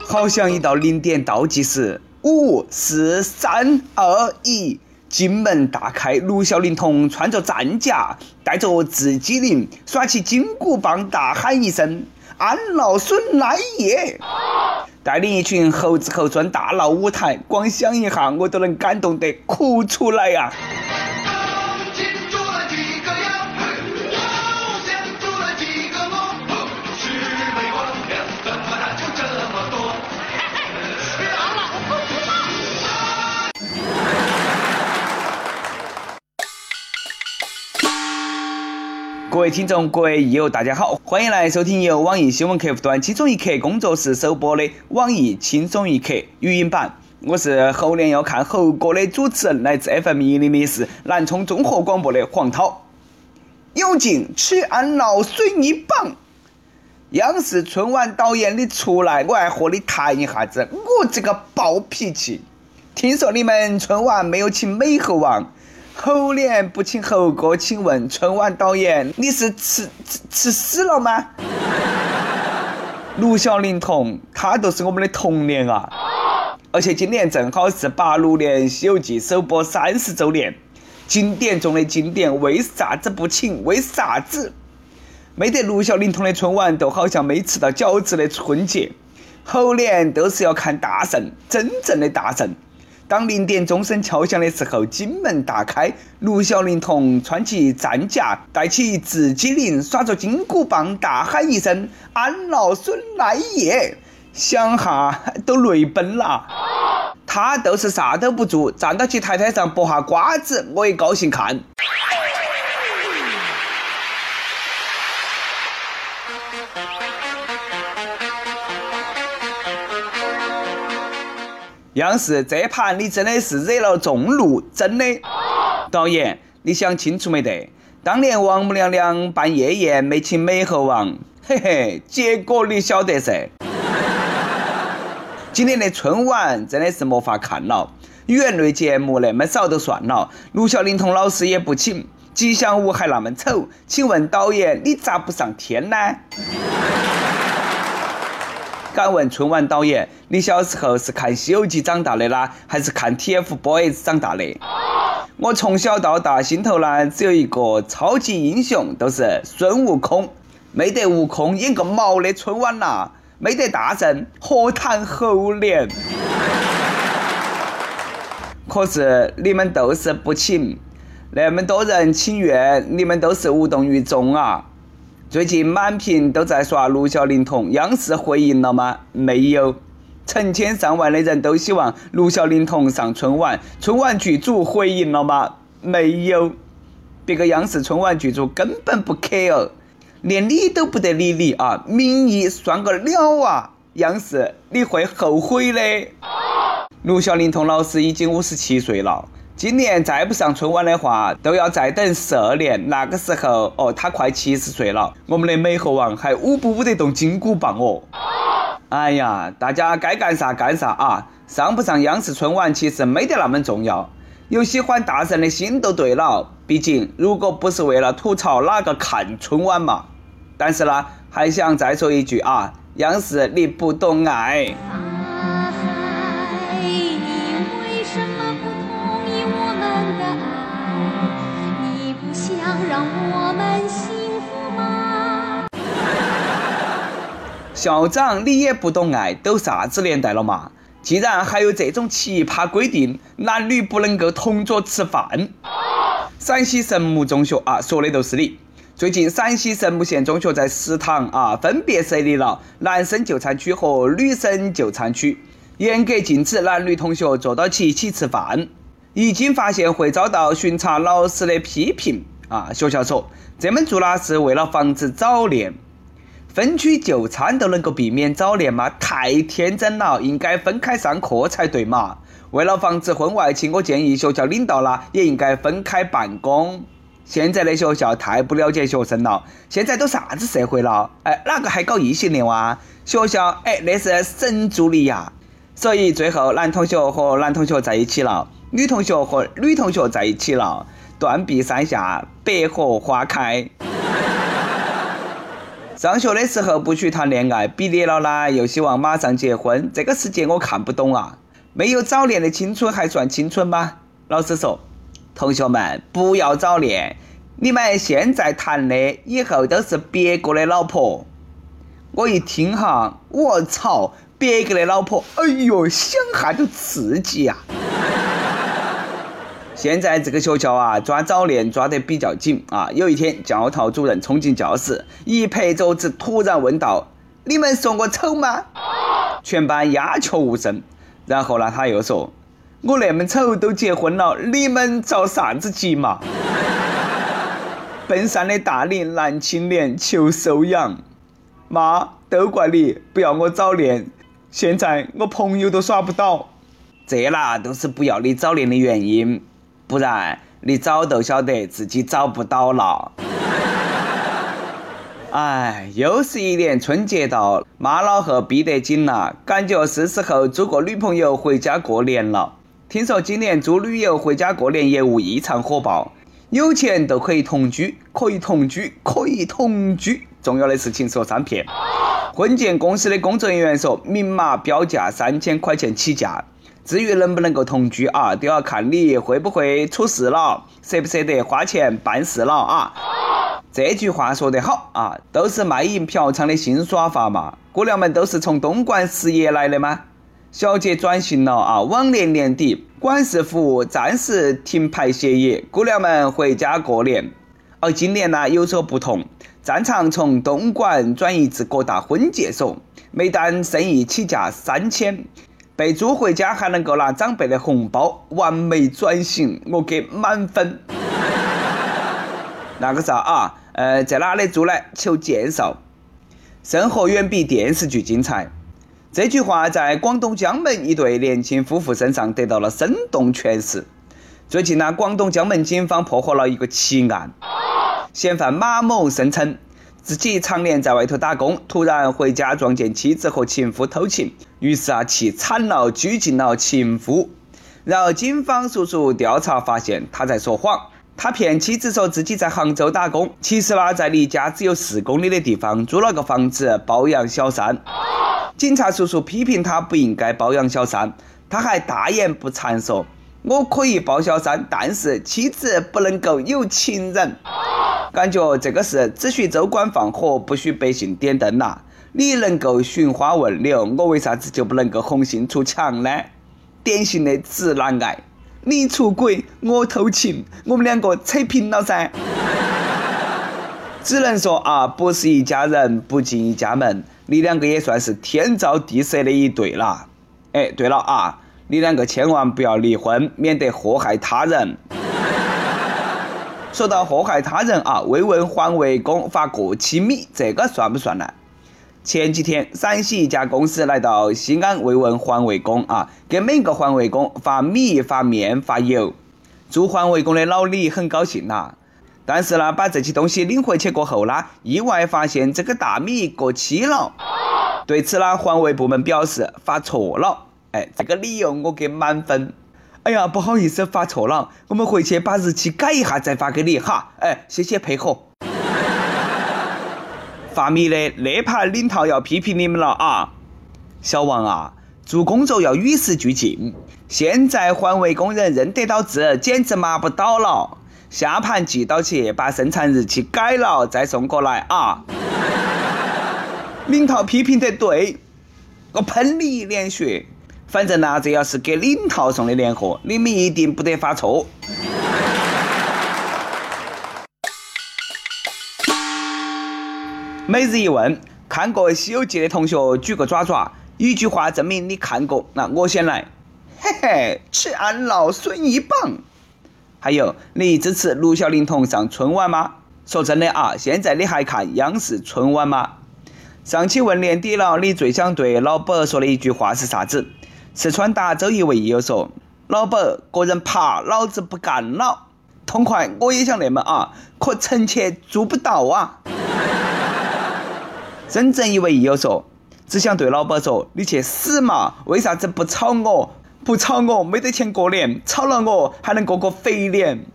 好像一到零点倒计时，五、四、三、二、一，金门大开，六小龄童穿着战甲，带着自己灵，耍起金箍棒，大喊一声：“安老孙来也！”带领一群猴子猴孙大闹舞台，光想一下我都能感动得哭出来呀！听众，各位益友，大家好，欢迎来收听由网易新闻客户端轻松一刻工作室首播的网易轻松一刻语音版。我是猴年要看猴哥的主持人，来自 FM 一零零四南充综合广播的黄涛。有劲吃安老孙一棒！央视春晚导演你出来，我还和你谈一下子。我这个暴脾气，听说你们春晚没有请美猴王。猴年不请猴哥，请问春晚导演你是吃吃吃屎了吗？六小龄童，他都是我们的童年啊！而且今年正好是八六年《西游记》首播三十周年，经典中的经典，为啥子不请？为啥子？没得六小龄童的春晚，都好像没吃到饺子的春节。猴年都是要看大圣，真正的大圣。当零点钟声敲响的时候，金门大开，陆小龄童穿起战甲，带起自己灵，耍着金箍棒，大喊一声：“俺老孙来也！”想哈都泪奔了。他都是啥都不做，站到起台台上剥下瓜子，我也高兴看。央视这盘你真的是惹了众怒，真的。导演，你想清楚没得？当年王母娘娘办夜宴没请美猴王，嘿嘿，结果你晓得噻。今年的春晚真的是没法看了，语言类节目那么少都算了，陆小龄童老师也不请，吉祥物还那么丑，请问导演你咋不上天呢？敢问春晚导演，你小时候是看《西游记》长大的啦，还是看 TFBOYS 长大的？我从小到大心头呢只有一个超级英雄，都是孙悟空。没得悟空演个毛的春晚呐，没得大圣何谈猴年？可是你们都是不请，那么多人请愿，你们都是无动于衷啊！最近满屏都在刷陆小龄童，央视回应了吗？没有。成千上万的人都希望陆小龄童上春晚，春晚剧组回应了吗？没有。别个央视春晚剧组根本不 care，连理都不得理你啊！民意算个了啊！央视你会后悔的。陆小龄童老师已经五十七岁了。今年再不上春晚的话，都要再等十二年。那个时候，哦，他快七十岁了。我们的美猴王还舞不舞得动金箍棒哦？哎呀，大家该干啥干啥啊！上不上央视春晚其实没得那么重要，有喜欢大圣的心都对了。毕竟，如果不是为了吐槽哪个看春晚嘛？但是呢，还想再说一句啊，央视你不懂爱。让我们幸福校长，你也不懂爱，都啥子年代了嘛？既然还有这种奇葩规定，男女不能够同桌吃饭。陕西神木中学啊，说的都是你。最近陕西神木县中学在食堂啊，分别设立了男生就餐区和女生就餐区，严格禁止男女同学坐到起一起吃饭。一经发现会遭到巡查老师的批评啊。学校说这么做呢，是为了防止早恋。分区就餐都能够避免早恋吗？太天真了，应该分开上课才对嘛。为了防止婚外情，我建议学校领导啦也应该分开办公。现在的学校太不了解学生了，现在都啥子社会了？哎，哪个还搞异性恋哇？学校哎，那是神助力呀。所以最后男同学和男同学在一起了，女同学和女同学在一起了，断壁山下百合花开。上学的时候不许谈恋爱，毕业了呢又希望马上结婚，这个世界我看不懂啊！没有早恋的青春还算青春吗？老师说，同学们不要早恋，你们现在谈的，以后都是别个的老婆。我一听哈，我操，别个的老婆，哎呦，想哈都刺激呀！现在这个学校啊，抓早恋抓得比较紧啊。有一天，教导主任冲进教室，一拍桌子，突然问道：“你们说我丑吗？”全班鸦雀无声。然后呢，他又说：“我那么丑都结婚了，你们着啥子急嘛？”奔三的大龄男青年求收养，妈，都怪你，不要我早恋，现在我朋友都耍不到，这啦都是不要你早恋的原因。不然你早都晓得自己找不到了。哎，又是一年春节到，妈老汉逼得紧了，感觉是时候租个女朋友回家过年了。听说今年租旅游回家过年业务异常火爆，有钱都可以同居，可以同居，可以同居。重要的事情说三遍。婚介公司的工作人员说，明码标价三千块钱起价。至于能不能够同居啊，都要看你会不会出事了，舍不舍得花钱办事了啊。这句话说得好啊，都是卖淫嫖娼的新耍法嘛。姑娘们都是从东莞失业来的吗？小姐转型了啊，往年年底管事服务暂时停牌歇业，姑娘们回家过年。而今年呢有所不同，战场从东莞转移至各大婚介所，每单生意起价三千。被租回家还能够拿长辈的红包，完美转型，我给满分。那个啥啊？呃，在哪里租呢？求介绍。生活远比电视剧精彩。这句话在广东江门一对年轻夫妇身上得到了生动诠释。最近呢，广东江门警方破获了一个奇案，嫌犯马某声称。自己常年在外头打工，突然回家撞见妻子和情夫偷情，于是啊气惨了，拘禁了情夫。然后警方叔叔调查发现，他在说谎，他骗妻子说自己在杭州打工，其实呢在离家只有四公里的地方租了个房子包养小三。警察叔叔批评他不应该包养小三，他还大言不惭说：“我可以包小三，但是妻子不能够有情人。”感觉这个是只许州官放火，不许百姓点灯呐！你能够寻花问柳，我为啥子就不能够红杏出墙呢？典型的直男癌，你出轨，我偷情，我们两个扯平了噻！只能说啊，不是一家人，不进一家门。你两个也算是天造地设的一对了。哎，对了啊，你两个千万不要离婚，免得祸害他人。说到祸害他人啊，慰问环卫工发过期米，这个算不算呢？前几天，陕西一家公司来到西安慰问环卫工啊，给每个环卫工发米、发面、发油。做环卫工的老李很高兴呐，但是呢，把这些东西领回去过后呢，意外发现这个大米过期了。对此呢，环卫部门表示发错了。这个理由我给满分。哎呀，不好意思，发错了，我们回去把日期改一下再发给你哈。哎，谢谢配合。发米的那盘领导要批评你们了啊！小王啊，做工作要与时俱进，现在环卫工人认得到字，简直麻不倒了。下盘记到起，把生产日期改了再送过来啊！领导批评得对，我喷你一脸血。反正呢，这要是给领导送的年货，你们一定不得发错。每日一问：看过《西游记》的同学举个爪爪，一句话证明你看过。那我先来，嘿嘿，吃安老孙一棒。还有，你支持六小龄童上春晚吗？说真的啊，现在你还看央视春晚吗？上期问年底了，你最想对老板说的一句话是啥子？四川达州一位益友说：“老板，个人爬，老子不干了。”痛快，我也想那么啊，可臣妾做不到啊。深圳一位益友说：“只想对老板说，你去死嘛！为啥子不炒我？不炒我没得钱过年，炒了我还能过个肥年。”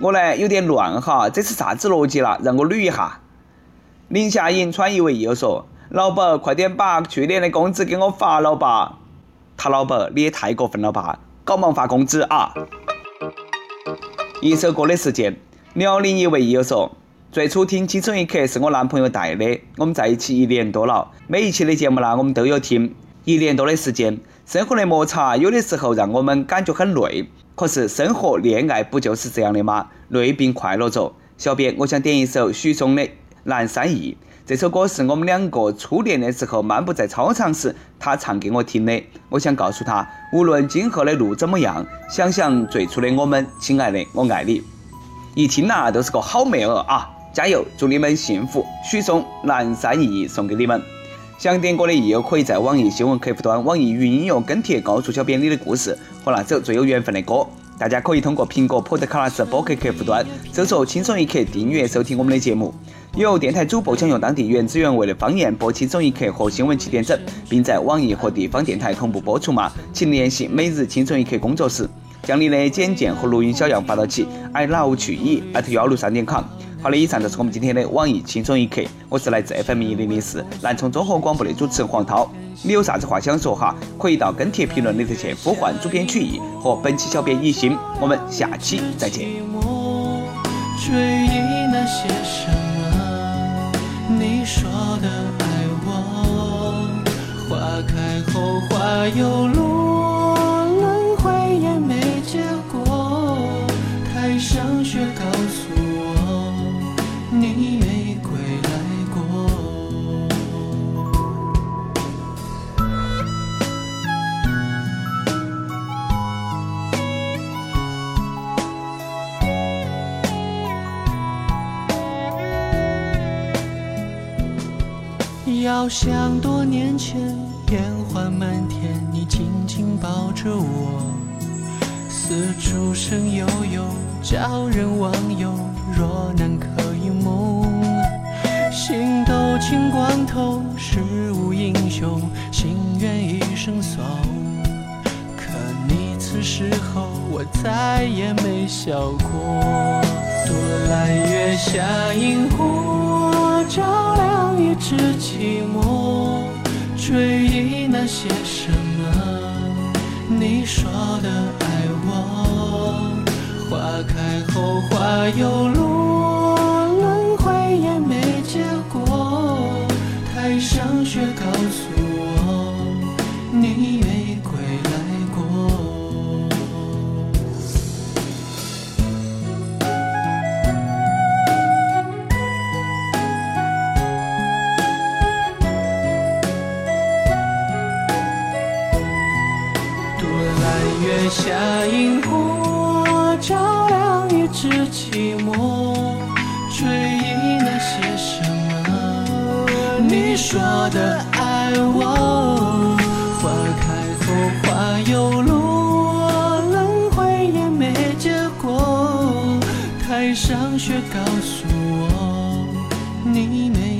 我呢有点乱哈，这是啥子逻辑了？让我捋一下。宁夏莹穿衣为又说：“老板，快点把去年的工资给我发了吧！”他老板，你也太过分了吧！搞忙发工资啊！一首歌的时间，辽宁一位友说：“最初听《青春一刻》是我男朋友带的，我们在一起一年多了，每一期的节目呢，我们都有听。一年多的时间，生活的摩擦有的时候让我们感觉很累。可是生活、恋爱不就是这样的吗？累并快乐着。小编，我想点一首许嵩的《南山忆》。这首歌是我们两个初恋的时候漫步在操场时，他唱给我听的。我想告诉他，无论今后的路怎么样，想想最初的我们，亲爱的，我爱你。一听呐，都是个好妹儿啊！加油，祝你们幸福。许嵩《南山忆》送给你们。想点歌的益友可以在网易新闻客户端、网易云音乐跟帖告诉小编你的故事和那首最有缘分的歌。大家可以通过苹果 Podcast 播客客户端搜索“轻松一刻”订阅收听我们的节目。有电台主播想用当地原汁原味的方言播《轻松一刻》和新闻七点整，并在网易和地方电台同步播出吗？请联系每日轻松一刻工作室，将你的简介和录音小样发到起 i love 曲艺 at 幺六三点 com。好的，以上就是我们今天的网易轻松一刻。我是来自 FM 一零零四南充综合广播的主持人黄涛。你有啥子话想说哈？可以到跟帖评论里头去呼唤主编曲艺和本期小编一心。我们下期再见。追忆那些什么？你说的爱我，花开后花又落，轮回也没结果。台上雪糕。像多年前，烟花满天，你紧紧抱着我，四处声悠悠，叫人忘忧。若难可一梦，心都青光透，世无英雄，心愿一生送。可你此时候，我再也没笑过。多来月下萤火，照亮一纸寂寞。追忆那些什么，你说的爱我。花开后花又落，下萤火。照亮一纸寂寞，追忆那些什么？你说的爱我，花开后花又落，轮回也没结果。台上雪告诉我，你没。